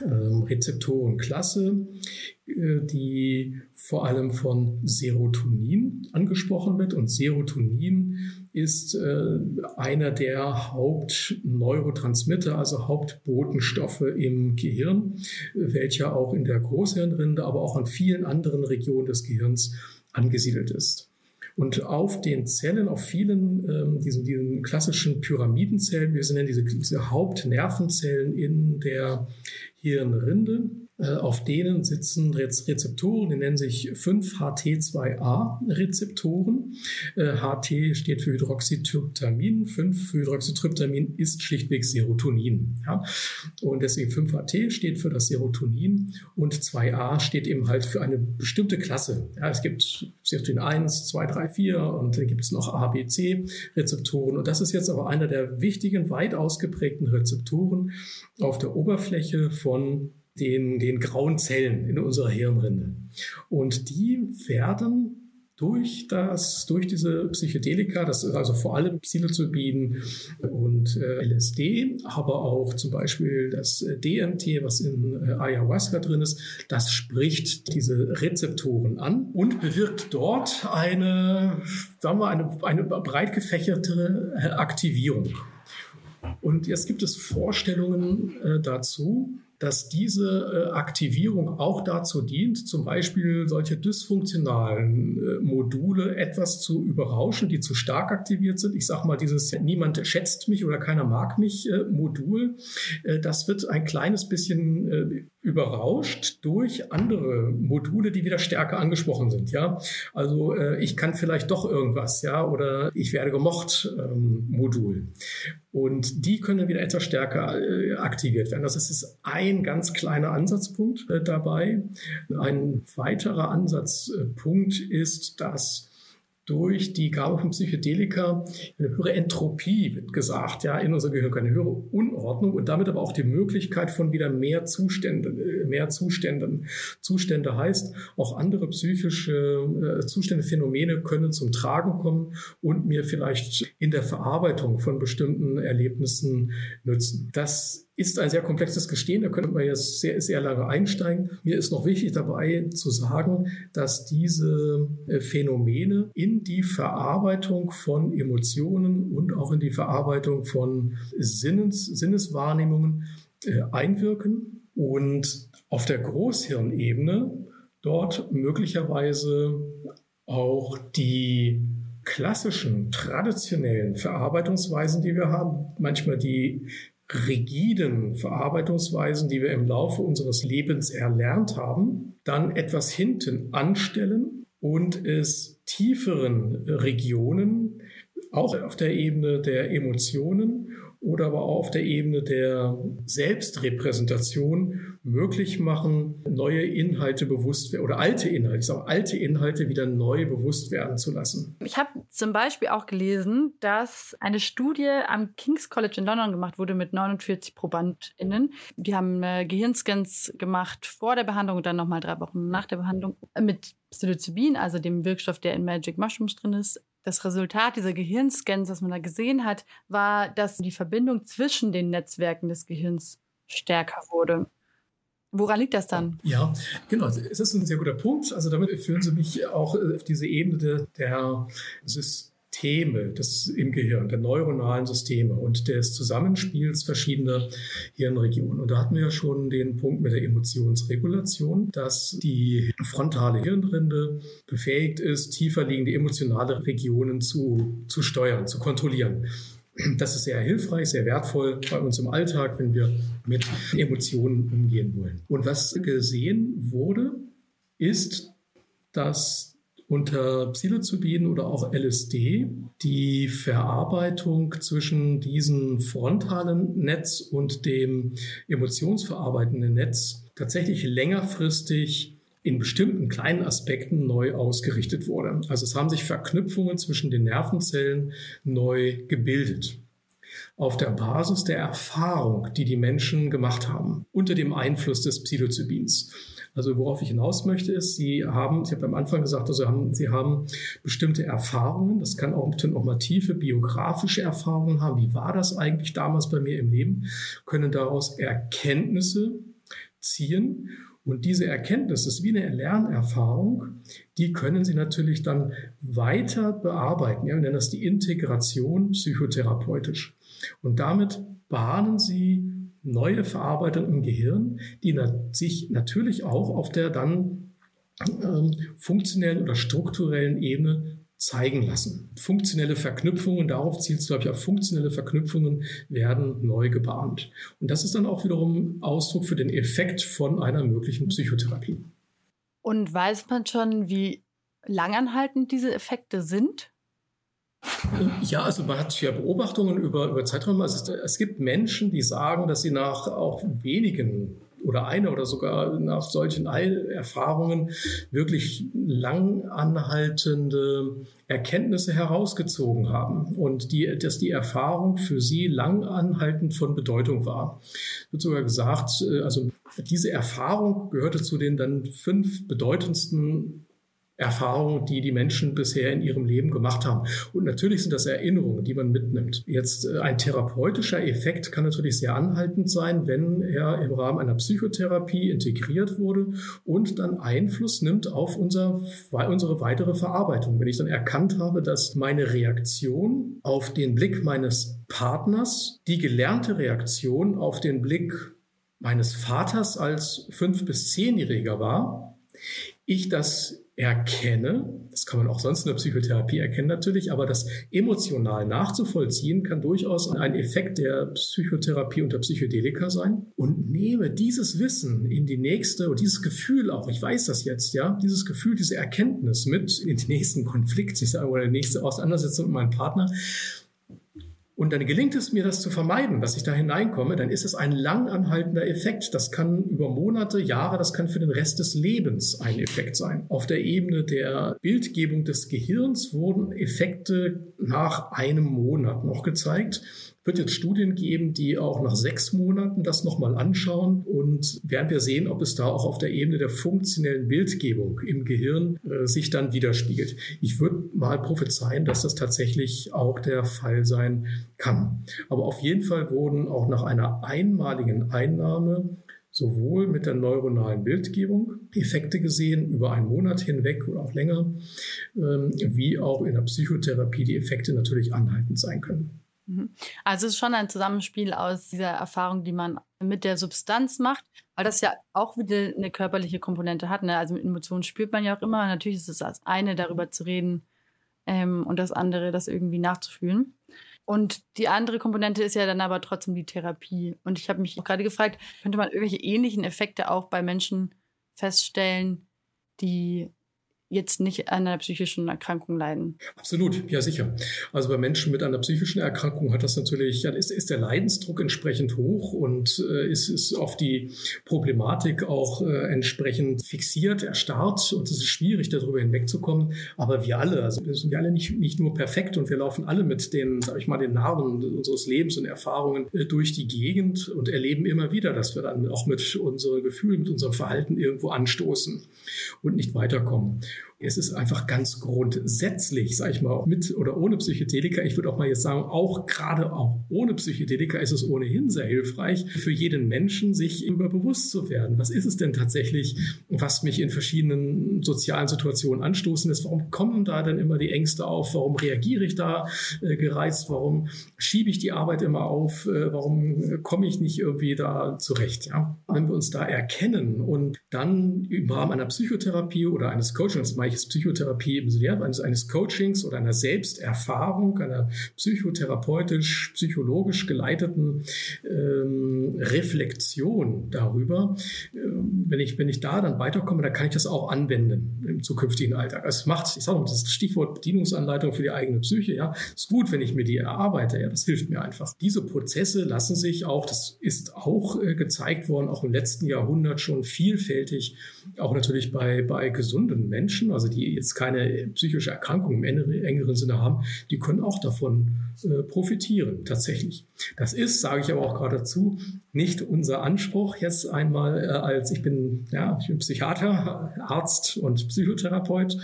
Rezeptorenklasse, äh, die vor allem von Serotonin angesprochen wird. Und Serotonin ist äh, einer der Hauptneurotransmitter, also Hauptbotenstoffe im Gehirn, welcher auch in der Großhirnrinde, aber auch an vielen anderen Regionen des Gehirns angesiedelt ist. Und auf den Zellen, auf vielen ähm, diesen, diesen klassischen Pyramidenzellen, wir nennen diese, diese Hauptnervenzellen in der Hirnrinde, auf denen sitzen Rezeptoren, die nennen sich 5-HT2A-Rezeptoren. HT äh, steht für Hydroxytryptamin, 5 für Hydroxytryptamin ist schlichtweg Serotonin. Ja? Und deswegen 5-HT steht für das Serotonin und 2A steht eben halt für eine bestimmte Klasse. Ja, es gibt Serotonin 1, 2, 3, 4 und dann gibt es noch A, B, C-Rezeptoren. Und das ist jetzt aber einer der wichtigen, weit ausgeprägten Rezeptoren auf der Oberfläche von den, den grauen Zellen in unserer Hirnrinde. Und die werden durch das, durch diese Psychedelika, das ist also vor allem Psilocybin und äh, LSD, aber auch zum Beispiel das DMT, was in äh, Ayahuasca drin ist, das spricht diese Rezeptoren an und bewirkt dort eine, sagen wir, eine, eine breit gefächertere äh, Aktivierung. Und jetzt gibt es Vorstellungen äh, dazu, dass diese äh, Aktivierung auch dazu dient, zum Beispiel solche dysfunktionalen äh, Module etwas zu überrauschen, die zu stark aktiviert sind. Ich sage mal, dieses Niemand schätzt mich oder keiner mag mich äh, Modul, das wird ein kleines bisschen überrauscht durch andere Module, die wieder stärker angesprochen sind. Ja, also äh, ich kann vielleicht doch irgendwas, ja, oder ich werde gemocht ähm, Modul. Und die können wieder etwas stärker äh, aktiviert werden. Das ist ein ganz kleiner Ansatzpunkt äh, dabei. Ein weiterer Ansatzpunkt ist, dass durch die Gabe von Psychedelika eine höhere Entropie, wird gesagt, ja, in unser Gehirn, eine höhere Unordnung und damit aber auch die Möglichkeit von wieder mehr Zuständen, mehr Zuständen. Zustände heißt, auch andere psychische äh, Zustände, Phänomene können zum Tragen kommen und mir vielleicht in der Verarbeitung von bestimmten Erlebnissen nützen. Das ist ein sehr komplexes Gestehen, da könnte man jetzt sehr, sehr lange einsteigen. Mir ist noch wichtig dabei zu sagen, dass diese äh, Phänomene in die Verarbeitung von Emotionen und auch in die Verarbeitung von Sinnes, Sinneswahrnehmungen äh, einwirken und auf der Großhirnebene dort möglicherweise auch die klassischen, traditionellen Verarbeitungsweisen, die wir haben, manchmal die rigiden Verarbeitungsweisen, die wir im Laufe unseres Lebens erlernt haben, dann etwas hinten anstellen und es tieferen Regionen, auch auf der Ebene der Emotionen oder aber auch auf der Ebene der Selbstrepräsentation möglich machen, neue Inhalte bewusst oder alte Inhalte, ich alte Inhalte wieder neu bewusst werden zu lassen. Ich habe zum Beispiel auch gelesen, dass eine Studie am King's College in London gemacht wurde mit 49 ProbandInnen. Die haben äh, Gehirnscans gemacht vor der Behandlung und dann nochmal drei Wochen nach der Behandlung mit Psilocybin, also dem Wirkstoff, der in Magic Mushrooms drin ist, das Resultat dieser Gehirnscans, was man da gesehen hat, war, dass die Verbindung zwischen den Netzwerken des Gehirns stärker wurde. Woran liegt das dann? Ja, genau. Es ist ein sehr guter Punkt. Also damit führen Sie mich auch auf diese Ebene der, der System Systeme des, im Gehirn, der neuronalen Systeme und des Zusammenspiels verschiedener Hirnregionen. Und da hatten wir ja schon den Punkt mit der Emotionsregulation, dass die frontale Hirnrinde befähigt ist, tiefer liegende emotionale Regionen zu, zu steuern, zu kontrollieren. Das ist sehr hilfreich, sehr wertvoll bei uns im Alltag, wenn wir mit Emotionen umgehen wollen. Und was gesehen wurde, ist, dass unter Psilocybin oder auch LSD die Verarbeitung zwischen diesem frontalen Netz und dem emotionsverarbeitenden Netz tatsächlich längerfristig in bestimmten kleinen Aspekten neu ausgerichtet wurde. Also es haben sich Verknüpfungen zwischen den Nervenzellen neu gebildet auf der Basis der Erfahrung, die die Menschen gemacht haben, unter dem Einfluss des Psilocybins. Also worauf ich hinaus möchte, ist, Sie haben, ich habe am Anfang gesagt, also haben, Sie haben bestimmte Erfahrungen, das kann auch, auch mal tiefe biografische Erfahrungen haben. Wie war das eigentlich damals bei mir im Leben? Können daraus Erkenntnisse ziehen und diese Erkenntnis ist wie eine Lernerfahrung, die können Sie natürlich dann weiter bearbeiten. Wir nennen das die Integration psychotherapeutisch. Und damit bahnen Sie neue Verarbeitung im Gehirn, die sich natürlich auch auf der dann ähm, funktionellen oder strukturellen Ebene zeigen lassen. Funktionelle Verknüpfungen, darauf zielt es, glaube ich, auf funktionelle Verknüpfungen werden neu gebahnt. Und das ist dann auch wiederum Ausdruck für den Effekt von einer möglichen Psychotherapie. Und weiß man schon, wie langanhaltend diese Effekte sind? Ja, also man hat ja Beobachtungen über, über Zeiträume. Es, es gibt Menschen, die sagen, dass sie nach auch wenigen oder eine oder sogar nach solchen Erfahrungen wirklich lang anhaltende Erkenntnisse herausgezogen haben und die, dass die Erfahrung für sie lang anhaltend von Bedeutung war. Wird sogar gesagt, äh, also diese Erfahrung gehörte zu den dann fünf bedeutendsten Erfahrungen, die die Menschen bisher in ihrem Leben gemacht haben. Und natürlich sind das Erinnerungen, die man mitnimmt. Jetzt äh, ein therapeutischer Effekt kann natürlich sehr anhaltend sein, wenn er im Rahmen einer Psychotherapie integriert wurde und dann Einfluss nimmt auf unser, unsere weitere Verarbeitung. Wenn ich dann erkannt habe, dass meine Reaktion auf den Blick meines Partners die gelernte Reaktion auf den Blick meines Vaters als fünf bis zehnjähriger war, ich das erkenne, das kann man auch sonst in der Psychotherapie erkennen natürlich, aber das emotional nachzuvollziehen kann durchaus ein Effekt der Psychotherapie unter Psychedelika sein. Und nehme dieses Wissen in die nächste und dieses Gefühl auch, ich weiß das jetzt, ja, dieses Gefühl, diese Erkenntnis mit in den nächsten Konflikt, ich sage, oder die nächste Auseinandersetzung mit meinem Partner und dann gelingt es mir, das zu vermeiden, dass ich da hineinkomme, dann ist es ein langanhaltender Effekt. Das kann über Monate, Jahre, das kann für den Rest des Lebens ein Effekt sein. Auf der Ebene der Bildgebung des Gehirns wurden Effekte nach einem Monat noch gezeigt wird jetzt Studien geben, die auch nach sechs Monaten das nochmal anschauen und werden wir sehen, ob es da auch auf der Ebene der funktionellen Bildgebung im Gehirn äh, sich dann widerspiegelt. Ich würde mal prophezeien, dass das tatsächlich auch der Fall sein kann. Aber auf jeden Fall wurden auch nach einer einmaligen Einnahme sowohl mit der neuronalen Bildgebung Effekte gesehen über einen Monat hinweg oder auch länger, ähm, wie auch in der Psychotherapie die Effekte natürlich anhaltend sein können. Mhm. Also es ist schon ein Zusammenspiel aus dieser Erfahrung, die man mit der Substanz macht Weil das ja auch wieder eine körperliche Komponente hat. Ne? Also mit Emotionen spürt man ja auch immer. Natürlich ist es das eine, darüber zu reden ähm, und das andere, das irgendwie nachzufühlen. Und die andere Komponente ist ja dann aber trotzdem die Therapie. Und ich habe mich gerade gefragt, könnte man irgendwelche ähnlichen Effekte auch bei Menschen feststellen, die jetzt nicht an einer psychischen Erkrankung leiden. Absolut, ja sicher. Also bei Menschen mit einer psychischen Erkrankung hat das natürlich, ist, ist der Leidensdruck entsprechend hoch und äh, ist, ist auf die Problematik auch äh, entsprechend fixiert, erstarrt und es ist schwierig, darüber hinwegzukommen. Aber wir alle, also wir sind ja alle nicht, nicht nur perfekt und wir laufen alle mit den, sag ich mal, den Narben unseres Lebens und Erfahrungen äh, durch die Gegend und erleben immer wieder, dass wir dann auch mit unseren Gefühlen, mit unserem Verhalten irgendwo anstoßen und nicht weiterkommen. Es ist einfach ganz grundsätzlich, sage ich mal, mit oder ohne Psychedelika. Ich würde auch mal jetzt sagen, auch gerade auch ohne Psychedelika ist es ohnehin sehr hilfreich für jeden Menschen, sich über bewusst zu werden. Was ist es denn tatsächlich, was mich in verschiedenen sozialen Situationen anstoßen ist? Warum kommen da denn immer die Ängste auf? Warum reagiere ich da äh, gereizt? Warum schiebe ich die Arbeit immer auf? Äh, warum komme ich nicht irgendwie da zurecht? Ja? Wenn wir uns da erkennen und dann im Rahmen einer Psychotherapie oder eines Coachings, Bereiches Psychotherapie im Sinne eines, eines Coachings oder einer Selbsterfahrung, einer psychotherapeutisch, psychologisch geleiteten ähm, Reflexion darüber. Ähm, wenn, ich, wenn ich da dann weiterkomme, dann kann ich das auch anwenden im zukünftigen Alltag. Es macht, ich sage mal, das Stichwort Bedienungsanleitung für die eigene Psyche, ja, ist gut, wenn ich mir die erarbeite, ja, das hilft mir einfach. Diese Prozesse lassen sich auch, das ist auch äh, gezeigt worden, auch im letzten Jahrhundert schon vielfältig, auch natürlich bei, bei gesunden Menschen, also die jetzt keine psychische Erkrankung im engeren Sinne haben, die können auch davon äh, profitieren, tatsächlich. Das ist, sage ich aber auch gerade dazu, nicht unser Anspruch jetzt einmal äh, als ich bin, ja, ich bin Psychiater, Arzt und Psychotherapeut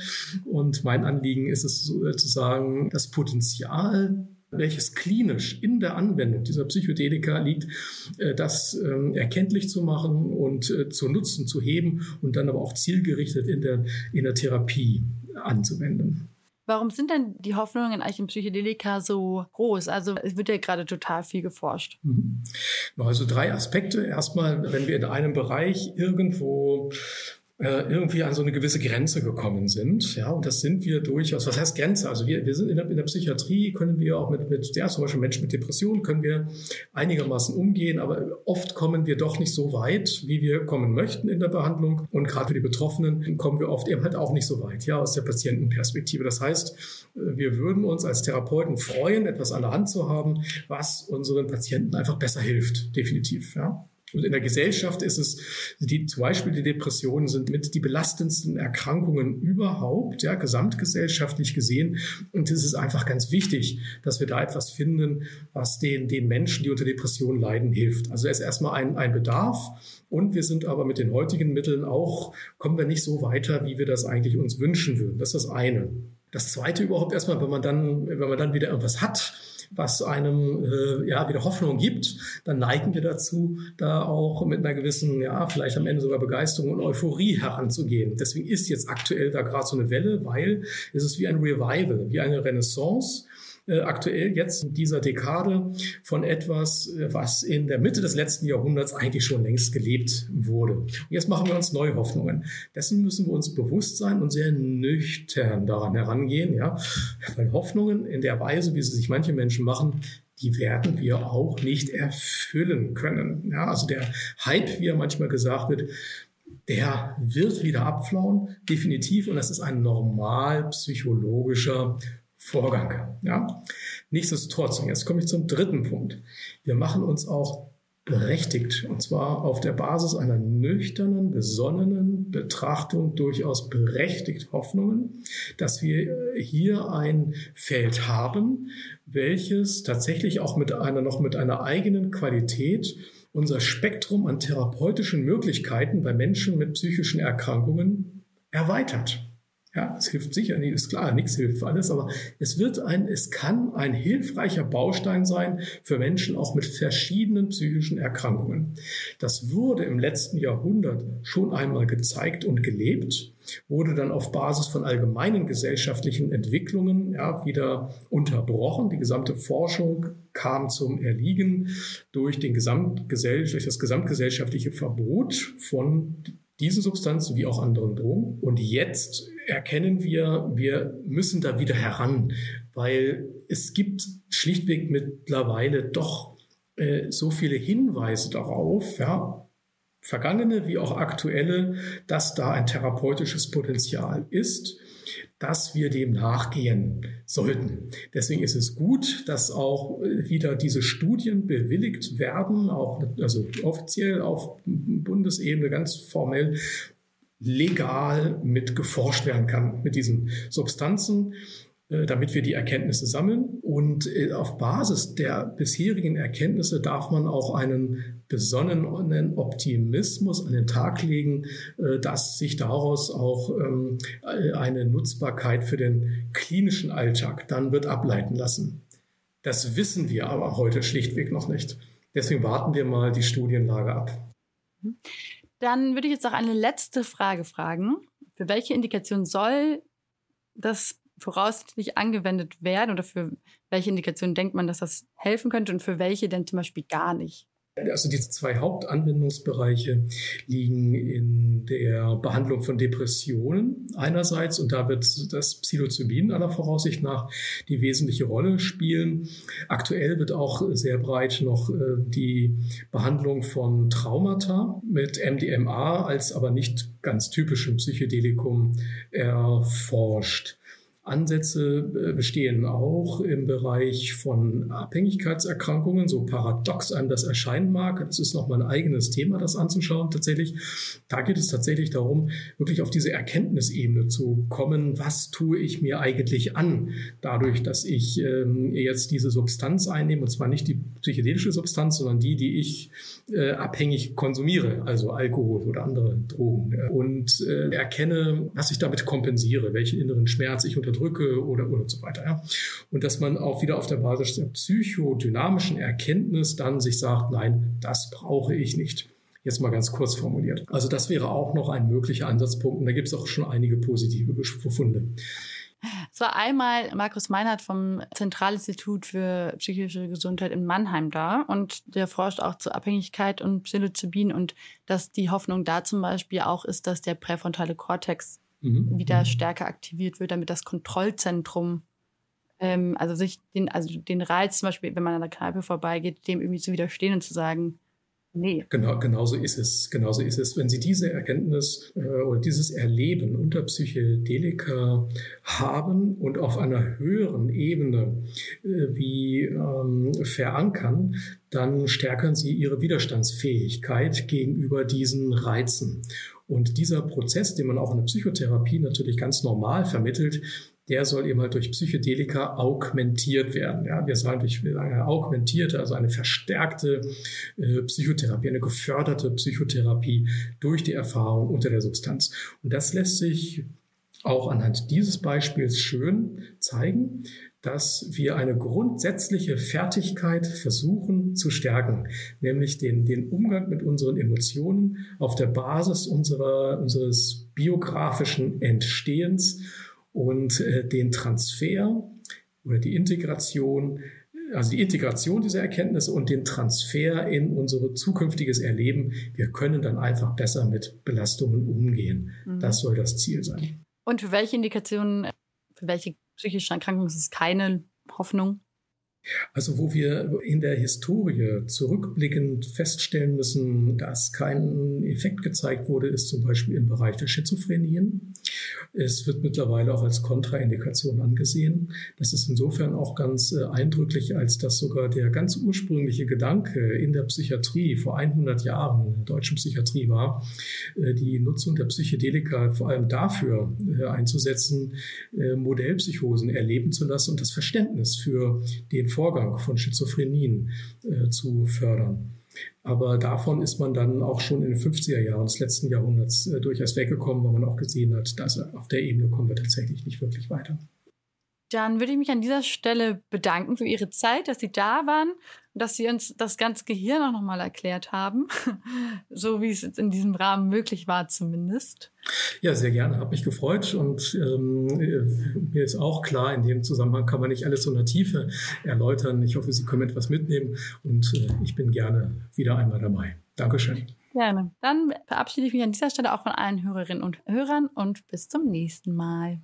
und mein Anliegen ist es äh, zu sagen, das Potenzial welches klinisch in der Anwendung dieser Psychedelika liegt, äh, das ähm, erkenntlich zu machen und äh, zu nutzen, zu heben und dann aber auch zielgerichtet in der, in der Therapie anzuwenden. Warum sind denn die Hoffnungen eigentlich im Psychedelika so groß? Also es wird ja gerade total viel geforscht. Mhm. Also drei Aspekte. Erstmal, wenn wir in einem Bereich irgendwo irgendwie an so eine gewisse Grenze gekommen sind. Ja, und das sind wir durchaus. Was heißt Grenze? Also wir, wir sind in der, in der Psychiatrie, können wir auch mit, mit ja, zum Beispiel Menschen mit Depressionen können wir einigermaßen umgehen, aber oft kommen wir doch nicht so weit, wie wir kommen möchten in der Behandlung. Und gerade für die Betroffenen kommen wir oft eben halt auch nicht so weit, ja, aus der Patientenperspektive. Das heißt, wir würden uns als Therapeuten freuen, etwas an der Hand zu haben, was unseren Patienten einfach besser hilft, definitiv, ja. Und in der Gesellschaft ist es, die, zum Beispiel die Depressionen sind mit die belastendsten Erkrankungen überhaupt, ja, gesamtgesellschaftlich gesehen. Und es ist einfach ganz wichtig, dass wir da etwas finden, was den, den Menschen, die unter Depressionen leiden, hilft. Also es ist erstmal ein, ein Bedarf. Und wir sind aber mit den heutigen Mitteln auch, kommen wir nicht so weiter, wie wir das eigentlich uns wünschen würden. Das ist das eine. Das zweite überhaupt erstmal, wenn man dann, wenn man dann wieder irgendwas hat, was einem äh, ja wieder Hoffnung gibt, dann neigen wir dazu, da auch mit einer gewissen, ja, vielleicht am Ende sogar Begeisterung und Euphorie heranzugehen. Deswegen ist jetzt aktuell da gerade so eine Welle, weil es ist wie ein Revival, wie eine Renaissance aktuell jetzt in dieser Dekade von etwas, äh, was in der Mitte des letzten Jahrhunderts eigentlich schon längst gelebt wurde. Und jetzt machen wir uns neue Hoffnungen. Dessen müssen wir uns bewusst sein und sehr nüchtern daran herangehen, ja, weil Hoffnungen in der Weise, wie sie sich manche Menschen machen, die werden wir auch nicht erfüllen können. Ja, also der Hype, wie er manchmal gesagt wird, der wird wieder abflauen, definitiv. Und das ist ein normal psychologischer Vorgang. Ja? Nichtsdestotrotz, und jetzt komme ich zum dritten Punkt. Wir machen uns auch berechtigt, und zwar auf der Basis einer nüchternen, besonnenen Betrachtung durchaus berechtigt Hoffnungen, dass wir hier ein Feld haben, welches tatsächlich auch mit einer, noch mit einer eigenen Qualität unser Spektrum an therapeutischen Möglichkeiten bei Menschen mit psychischen Erkrankungen erweitert. Ja, es hilft sicher nicht, ist klar, nichts hilft für alles, aber es wird ein, es kann ein hilfreicher Baustein sein für Menschen auch mit verschiedenen psychischen Erkrankungen. Das wurde im letzten Jahrhundert schon einmal gezeigt und gelebt, wurde dann auf Basis von allgemeinen gesellschaftlichen Entwicklungen ja, wieder unterbrochen. Die gesamte Forschung kam zum Erliegen durch, den Gesamtgesell durch das gesamtgesellschaftliche Verbot von diesen Substanzen wie auch anderen Drogen. Und jetzt erkennen wir, wir müssen da wieder heran, weil es gibt schlichtweg mittlerweile doch äh, so viele Hinweise darauf, ja, vergangene wie auch aktuelle, dass da ein therapeutisches Potenzial ist dass wir dem nachgehen sollten. Deswegen ist es gut, dass auch wieder diese Studien bewilligt werden, auch also offiziell auf Bundesebene ganz formell legal mit geforscht werden kann mit diesen Substanzen. Äh, damit wir die Erkenntnisse sammeln. Und äh, auf Basis der bisherigen Erkenntnisse darf man auch einen besonnenen Optimismus an den Tag legen, äh, dass sich daraus auch ähm, eine Nutzbarkeit für den klinischen Alltag dann wird ableiten lassen. Das wissen wir aber heute schlichtweg noch nicht. Deswegen warten wir mal die Studienlage ab. Dann würde ich jetzt noch eine letzte Frage fragen. Für welche Indikation soll das voraussichtlich angewendet werden oder für welche Indikationen denkt man, dass das helfen könnte und für welche denn zum Beispiel gar nicht? Also diese zwei Hauptanwendungsbereiche liegen in der Behandlung von Depressionen einerseits und da wird das Psilocybin aller Voraussicht nach die wesentliche Rolle spielen. Aktuell wird auch sehr breit noch äh, die Behandlung von Traumata mit MDMA als aber nicht ganz typischem Psychedelikum erforscht. Ansätze äh, bestehen auch im Bereich von Abhängigkeitserkrankungen, so paradox einem das erscheinen mag. Das ist nochmal ein eigenes Thema, das anzuschauen tatsächlich. Da geht es tatsächlich darum, wirklich auf diese Erkenntnisebene zu kommen. Was tue ich mir eigentlich an, dadurch, dass ich ähm, jetzt diese Substanz einnehme, und zwar nicht die psychedelische Substanz, sondern die, die ich äh, abhängig konsumiere, also Alkohol oder andere Drogen. Und äh, erkenne, was ich damit kompensiere, welchen inneren Schmerz ich unter unterdrücke oder, oder so weiter. Ja. Und dass man auch wieder auf der Basis der psychodynamischen Erkenntnis dann sich sagt, nein, das brauche ich nicht. Jetzt mal ganz kurz formuliert. Also das wäre auch noch ein möglicher Ansatzpunkt. Und da gibt es auch schon einige positive Befunde. Es war einmal Markus Meinhardt vom Zentralinstitut für psychische Gesundheit in Mannheim da und der forscht auch zur Abhängigkeit und Psilocybin und dass die Hoffnung da zum Beispiel auch ist, dass der präfrontale Kortex mhm. wieder mhm. stärker aktiviert wird, damit das Kontrollzentrum, ähm, also sich den, also den Reiz zum Beispiel, wenn man an der Kneipe vorbeigeht, dem irgendwie zu widerstehen und zu sagen, Nee. Genau, genauso ist es. Genauso ist es. Wenn Sie diese Erkenntnis äh, oder dieses Erleben unter Psychedelika haben und auf einer höheren Ebene äh, wie ähm, verankern, dann stärken Sie Ihre Widerstandsfähigkeit gegenüber diesen Reizen. Und dieser Prozess, den man auch in der Psychotherapie natürlich ganz normal vermittelt, der soll eben halt durch Psychedelika augmentiert werden. Ja, wir sagen durch eine augmentierte, also eine verstärkte äh, Psychotherapie, eine geförderte Psychotherapie durch die Erfahrung unter der Substanz. Und das lässt sich auch anhand dieses Beispiels schön zeigen dass wir eine grundsätzliche Fertigkeit versuchen zu stärken, nämlich den, den Umgang mit unseren Emotionen auf der Basis unserer, unseres biografischen Entstehens und äh, den Transfer oder die Integration, also die Integration dieser Erkenntnisse und den Transfer in unser zukünftiges Erleben. Wir können dann einfach besser mit Belastungen umgehen. Mhm. Das soll das Ziel sein. Und für welche Indikationen, für welche psychischen Erkrankungen ist keine Hoffnung? Also wo wir in der Historie zurückblickend feststellen müssen, dass kein Effekt gezeigt wurde, ist zum Beispiel im Bereich der Schizophrenien. Es wird mittlerweile auch als Kontraindikation angesehen. Das ist insofern auch ganz äh, eindrücklich, als dass sogar der ganz ursprüngliche Gedanke in der Psychiatrie vor 100 Jahren, in der deutschen Psychiatrie war, äh, die Nutzung der Psychedelika vor allem dafür äh, einzusetzen, Modellpsychosen erleben zu lassen und das Verständnis für den Vorgang von Schizophrenien zu fördern. Aber davon ist man dann auch schon in den 50er Jahren des letzten Jahrhunderts äh, durchaus weggekommen, weil man auch gesehen hat, dass auf der Ebene kommen wir tatsächlich nicht wirklich weiter. Dann würde ich mich an dieser Stelle bedanken für Ihre Zeit, dass Sie da waren und dass Sie uns das ganze Gehirn auch nochmal erklärt haben, so wie es jetzt in diesem Rahmen möglich war zumindest. Ja, sehr gerne. Hat mich gefreut und ähm, mir ist auch klar, in dem Zusammenhang kann man nicht alles so in der Tiefe erläutern. Ich hoffe, Sie können etwas mitnehmen und äh, ich bin gerne wieder einmal dabei. Dankeschön. Gerne. Dann verabschiede ich mich an dieser Stelle auch von allen Hörerinnen und Hörern und bis zum nächsten Mal.